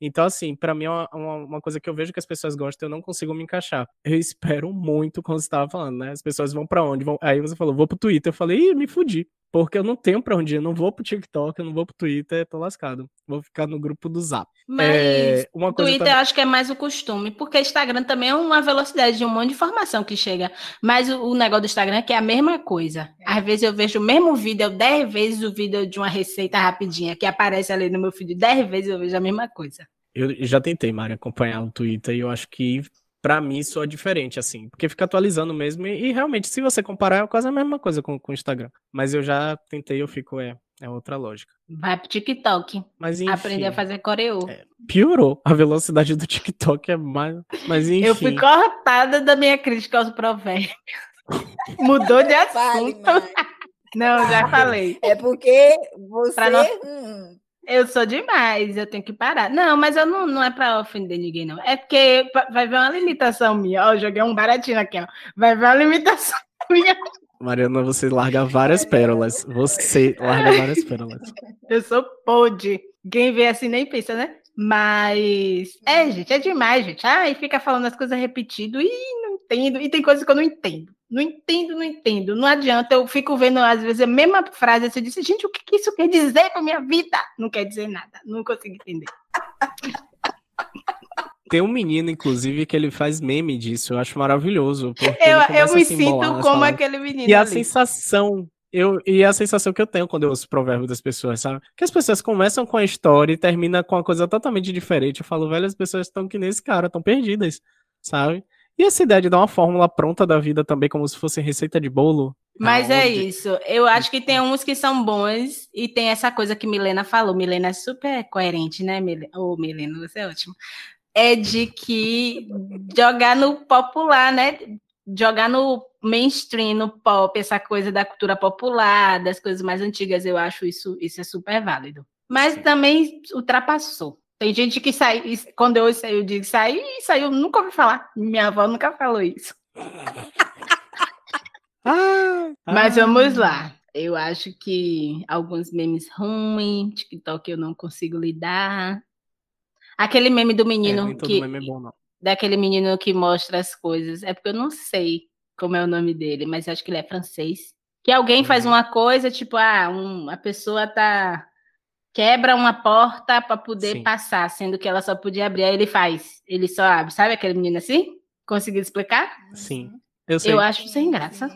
Então, assim, para mim é uma, uma, coisa que eu vejo que as pessoas gostam eu não consigo me encaixar. Eu espero muito, como você estava falando, né? As pessoas vão para onde? Vão... Aí você falou, vou pro Twitter. Eu falei, ih, me fudi. Porque eu não tenho pra onde ir, eu não vou pro TikTok, eu não vou pro Twitter, tô lascado. Vou ficar no grupo do Zap. Mas é, uma coisa Twitter eu acho que é mais o costume, porque Instagram também é uma velocidade de um monte de informação que chega. Mas o, o negócio do Instagram é que é a mesma coisa. Às vezes eu vejo o mesmo vídeo, dez vezes o vídeo de uma receita rapidinha que aparece ali no meu feed, dez vezes eu vejo a mesma coisa. Eu já tentei, Mari, acompanhar o Twitter e eu acho que para mim soa diferente, assim, porque fica atualizando mesmo, e, e, realmente, se você comparar, é quase a mesma coisa com, com o Instagram. Mas eu já tentei, eu fico, é, é outra lógica. Vai pro TikTok. Mas, enfim, Aprender a fazer coreô. É, piorou. A velocidade do TikTok é mais. Mas enfim. (laughs) Eu fui cortada da minha crítica aos provérbios. (laughs) Mudou de assunto. Vale, (laughs) Não, já falei. É porque você. Não... Hum eu sou demais, eu tenho que parar. Não, mas eu não, não é para ofender ninguém, não. É porque vai ver uma limitação minha. Ó, eu joguei um baratinho aqui, ó. Vai ver uma limitação (laughs) minha. Mariana, você larga várias pérolas. Você larga várias pérolas. Eu sou pode. Quem vê assim nem pensa, né? Mas é, gente, é demais, gente. Ah, e fica falando as coisas repetido e não entendo. E tem coisas que eu não entendo. Não entendo, não entendo. Não adianta. Eu fico vendo, às vezes, a mesma frase. Você disse, gente, o que isso quer dizer para minha vida? Não quer dizer nada. Não consigo entender. Tem um menino, inclusive, que ele faz meme disso. Eu acho maravilhoso. Eu, eu me sinto como aquele menino. E a sensação eu, e a sensação que eu tenho quando eu ouço o provérbio das pessoas, sabe? Que as pessoas começam com a história e terminam com uma coisa totalmente diferente. Eu falo, velho, as pessoas estão que nesse cara, estão perdidas, sabe? E essa ideia de dar uma fórmula pronta da vida também, como se fosse receita de bolo. Mas é isso. Eu acho que tem uns que são bons e tem essa coisa que Milena falou. Milena é super coerente, né, Milena? Ô, oh, Milena, você é ótimo. É de que jogar no popular, né? Jogar no mainstream, no pop, essa coisa da cultura popular, das coisas mais antigas, eu acho isso, isso é super válido. Mas Sim. também ultrapassou. Tem gente que sai, quando eu saio, eu digo sair, saiu, nunca ouvi falar. Minha avó nunca falou isso. (laughs) ah, Mas ah. vamos lá. Eu acho que alguns memes ruins, TikTok eu não consigo lidar. Aquele meme do menino é, que. Meme é bom, não. Daquele menino que mostra as coisas. É porque eu não sei como é o nome dele, mas acho que ele é francês. Que alguém faz uhum. uma coisa, tipo, ah, um, a pessoa tá. Quebra uma porta para poder Sim. passar, sendo que ela só podia abrir. Aí ele faz, ele só abre. Sabe aquele menino assim? Conseguiu explicar? Sim. Eu, sei. eu acho sem graça.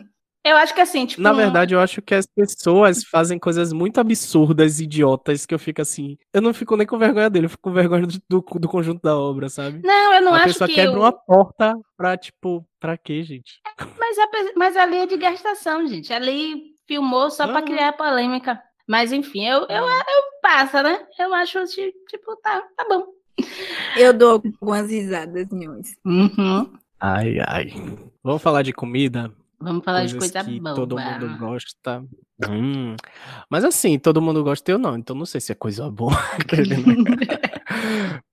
Eu acho que assim, tipo. Na verdade, eu acho que as pessoas fazem coisas muito absurdas, idiotas, que eu fico assim. Eu não fico nem com vergonha dele, eu fico com vergonha do, do, conjunto da obra, sabe? Não, eu não a acho que. A pessoa quebra eu... uma porta pra, tipo, pra quê, gente? Mas, a, mas ali é de gastação, gente. Ali filmou só pra criar polêmica. Mas enfim, eu, eu, eu passa, né? Eu acho, tipo, tá, tá bom. Eu dou algumas risadas, nhões. Uhum. Ai, ai. Vamos falar de comida? Vamos falar de coisa que boa. todo mundo gosta. Hum. Mas assim, todo mundo gosta eu não, então não sei se é coisa boa. (laughs) (laughs)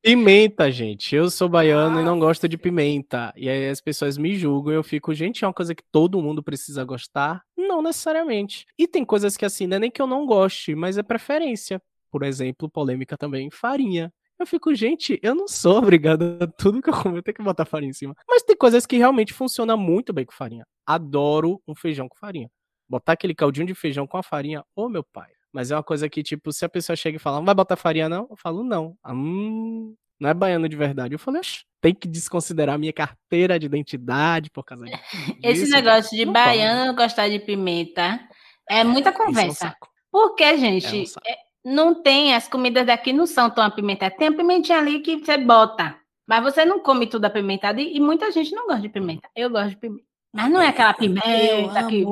pimenta, gente. Eu sou baiano ah. e não gosto de pimenta. E aí as pessoas me julgam e eu fico, gente, é uma coisa que todo mundo precisa gostar? Não necessariamente. E tem coisas que assim, não é nem que eu não goste, mas é preferência. Por exemplo, polêmica também, farinha. Eu fico, gente, eu não sou (laughs) obrigado a tudo que eu como, eu tenho que botar farinha em cima. Mas tem coisas que realmente funcionam muito bem com farinha. Adoro um feijão com farinha. Botar aquele caldinho de feijão com a farinha, ô oh, meu pai. Mas é uma coisa que, tipo, se a pessoa chega e fala, não vai botar farinha não? Eu falo, não. Hum, não é baiano de verdade. Eu falei, tem que desconsiderar minha carteira de identidade por causa (laughs) disso. Esse negócio de baiano gostar de pimenta é muita conversa. É um Porque, gente, é um não tem, as comidas daqui não são tão apimentadas. Tem a pimentinha ali que você bota, mas você não come tudo apimentado e, e muita gente não gosta de pimenta. Eu gosto de pimenta. Mas não é aquela pimenta que.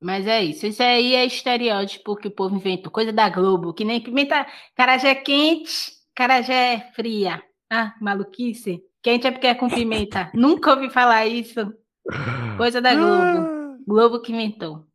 Mas é isso. Isso aí é estereótipo que o povo inventou. Coisa da Globo, que nem pimenta. Carajé quente, carajé fria. Ah, maluquice. Quente é porque é com pimenta. (laughs) Nunca ouvi falar isso. Coisa da Globo. Ah. Globo que inventou.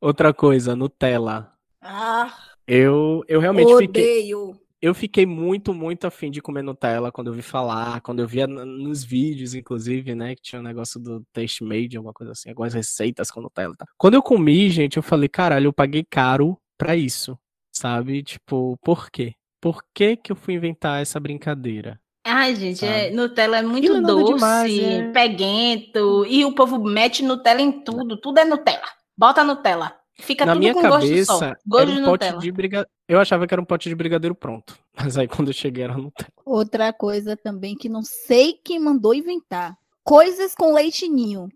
Outra coisa, Nutella. Ah, eu, eu realmente odeio. fiquei. Eu fiquei muito, muito afim de comer Nutella quando eu vi falar, quando eu via nos vídeos, inclusive, né? Que tinha o um negócio do Taste Made, alguma coisa assim, algumas receitas com Nutella. Tá? Quando eu comi, gente, eu falei, caralho, eu paguei caro pra isso. Sabe? Tipo, por quê? Por que, que eu fui inventar essa brincadeira? Ai, gente, é, Nutella é muito é doce, demais, é. peguento, e o povo mete Nutella em tudo, tudo é Nutella. Bota Nutella. Fica Na tudo minha com cabeça, gosto era um de pote de briga... Eu achava que era um pote de brigadeiro pronto. (laughs) Mas aí quando eu cheguei era Nutella. Outra coisa também que não sei quem mandou inventar. Coisas com leitinho.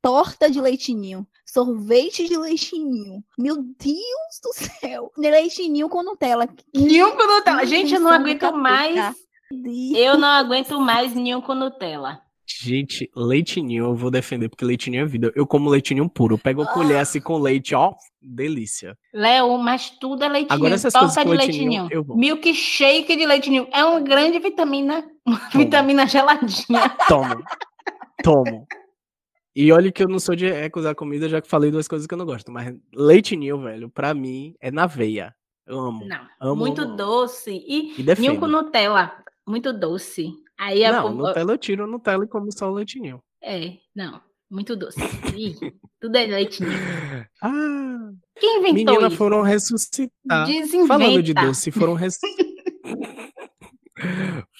Torta de leitinho. Sorvete de leitinho. Meu Deus do céu. Leitinho com Nutella. Ninho com Nutella. Gente, eu não aguento mais. Eu não aguento mais ninho com Nutella. Gente, leitinho eu vou defender, porque leitinho é vida. Eu como leitinho puro. Eu pego a colher assim com leite, ó, delícia. Léo, mas tudo é leitinho. Agora essas Torta de leitinho, vou. Milkshake de leitinho. É uma grande vitamina. Uma Toma. vitamina geladinha. Tomo. Tomo. E olha que eu não sou de recusar comida, já que falei duas coisas que eu não gosto. Mas leitinho, velho, pra mim, é na veia. Eu amo. Não, amo, muito amo. doce. E, E ninho com Nutella. Muito doce. Aí a Não, Nutella eu tiro Nutella e como só o leitinho. É, não. Muito doce. Ih, tudo é leitinho. (laughs) Ah, Quem inventou meninas isso? foram ressuscitar. Desinventa. Falando de doce, foram res... (laughs)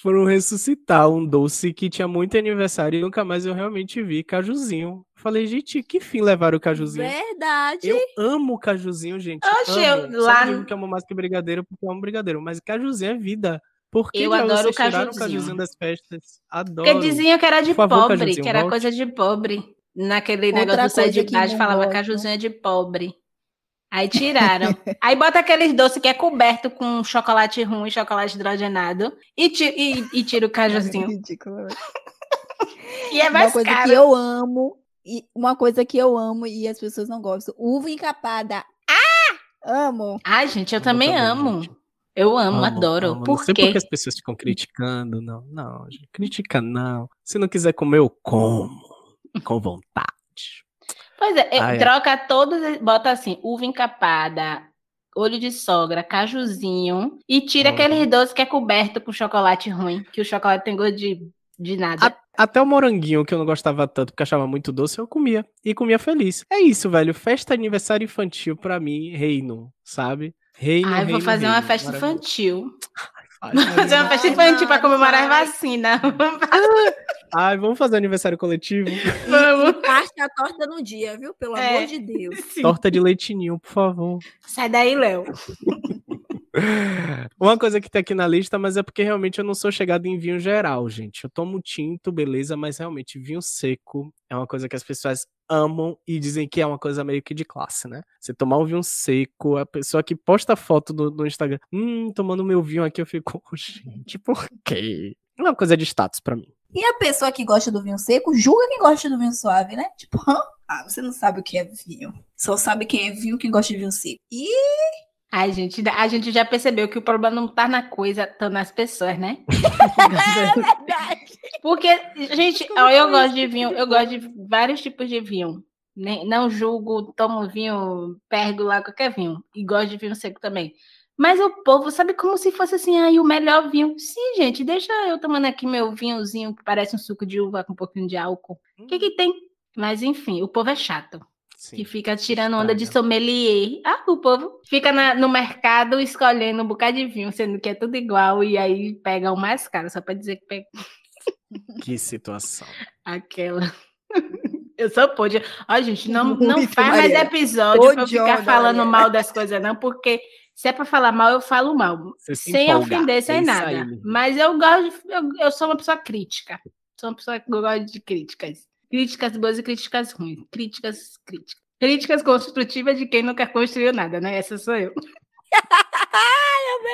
foram ressuscitar um doce que tinha muito aniversário e nunca mais eu realmente vi, cajuzinho. Falei, gente, que fim levaram o cajuzinho? Verdade. Eu amo cajuzinho, gente. Oxe, eu- amo. lá Sabe no- digo que amo mais que brigadeiro, porque eu amo brigadeiro. Mas cajuzinho é vida. Por que Eu adoro o cajuzinho. cajuzinho das festas? Adoro. Porque diziam que era de favor, pobre, Cajuzinho, que era volte. coisa de pobre. Naquele Outra negócio do sai de idade, falava gosto. cajuzinho é de pobre. Aí tiraram. (laughs) Aí bota aqueles doces que é coberto com chocolate ruim, chocolate hidrogenado, e, ti- e- e tira o cajuzinho. Ridículo. (laughs) E é Uma mais coisa caro. que eu amo, e uma coisa que eu amo e as pessoas não gostam. Uva encapada. Ah! Amo. Ai, gente, eu Amo também também, amo. gente. Eu amo, adoro. amo. Por não sei quê? porque as pessoas ficam criticando. Não, não, gente. Critica não. Se não quiser comer, eu como. Com vontade. Pois é, troca todos, bota assim, uva encapada, olho de sogra, cajuzinho, e tira aqueles doces que é coberto com chocolate ruim, que o chocolate tem gosto de De nada. A- até o moranguinho, que eu não gostava tanto, porque achava muito doce, eu comia. E comia doce, feliz. É isso, velho. Festa aniversário infantil, pra mim, reino, sabe? Reino, Ai, vou reino, fazer uma reino. festa infantil. Ai, Vou fazer uma Ai, festa infantil pra não comemorar a faz. vacina. Ai, vamos fazer aniversário coletivo? Vamos. (laughs) Parte a torta no dia, viu? Pelo É. amor de Deus. (laughs) Sim. Torta de leitinho, por favor. Sai daí, Léo. (laughs) Uma coisa que tem aqui na lista, mas é porque realmente eu não sou chegado em vinho geral, gente. Eu tomo tinto, beleza, mas realmente vinho seco é uma coisa que as pessoas amam e dizem que é uma coisa meio que de classe, né? Você tomar um vinho seco, a pessoa que posta foto no, no Instagram, hum, tomando meu vinho aqui, eu fico, "Oh, (laughs) gente, por quê? É uma coisa de status pra mim. E a pessoa que gosta do vinho seco julga quem gosta do vinho suave, né? Tipo, "Hã? (laughs) ah, você não sabe o que é vinho. Só sabe quem é vinho quem gosta de vinho seco. E Ai, gente, a gente já percebeu que o problema não tá na coisa, tá nas pessoas, né? (laughs) Porque, gente, ó, eu gosto de vinho, eu gosto de vários tipos de vinho. Nem, não julgo, tomo vinho, pergo lá qualquer vinho. E gosto de vinho seco também. Mas o povo sabe como se fosse assim, aí o melhor vinho. Sim, gente, deixa eu tomando aqui meu vinhozinho que parece um suco de uva com um pouquinho de álcool. O que que tem? Mas enfim, o povo é chato. Sim. Que fica tirando onda de sommelier. Ah, o povo fica na- no mercado escolhendo um bocado de vinho, sendo que é tudo igual, e aí pega o mais caro, só pra dizer que pega (laughs) Que situação. aquela. (laughs) Eu só pode. Ó, gente, não, (laughs) não Muito, faz mais episódio pra eu ficar falando Maria. mal das coisas, não, porque se é pra falar mal, eu falo mal. Se sem empolga. ofender, sem É nada. aí. Mas eu gosto, de- eu, eu sou uma pessoa crítica. Sou uma pessoa que gosta de críticas. Críticas boas e críticas ruins. Críticas, críticas. Críticas construtivas de quem nunca construiu nada, né? Essa sou eu. (laughs)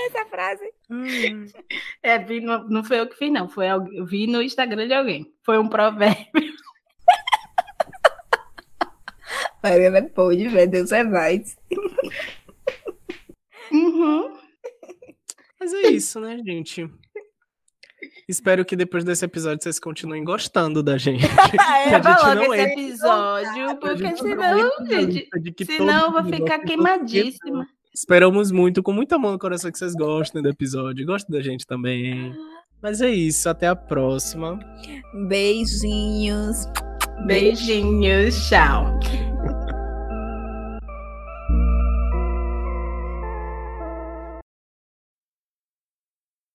Essa frase. Hum. É, vi no- não foi eu que fiz, não. Foi alguém, eu vi no Instagram de alguém. Foi um provérbio. (laughs) Mariana é pode, velho. Deus é mais. Uhum. Mas é isso, né, gente? Espero que depois desse episódio vocês continuem gostando da gente. (laughs) É, logo esse episódio, porque gente senão, gente, senão eu vou ficar queimadíssima. Esperamos muito, com muito amor no coração, que vocês gostem do episódio. Gostem da gente também. Mas é isso, até a próxima. Beijinhos. Beijinhos, tchau.